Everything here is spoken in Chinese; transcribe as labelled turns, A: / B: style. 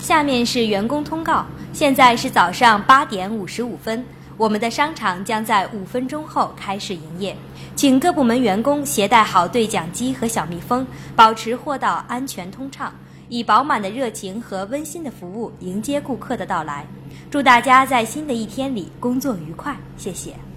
A: 下面是员工通告。现在是早上八点五十五分我们的商场将在五分钟后开始营业。请各部门员工携带好对讲机和小蜜蜂保持货到安全通畅以饱满的热情和温馨的服务迎接顾客的到来。祝大家在新的一天里工作愉快谢谢。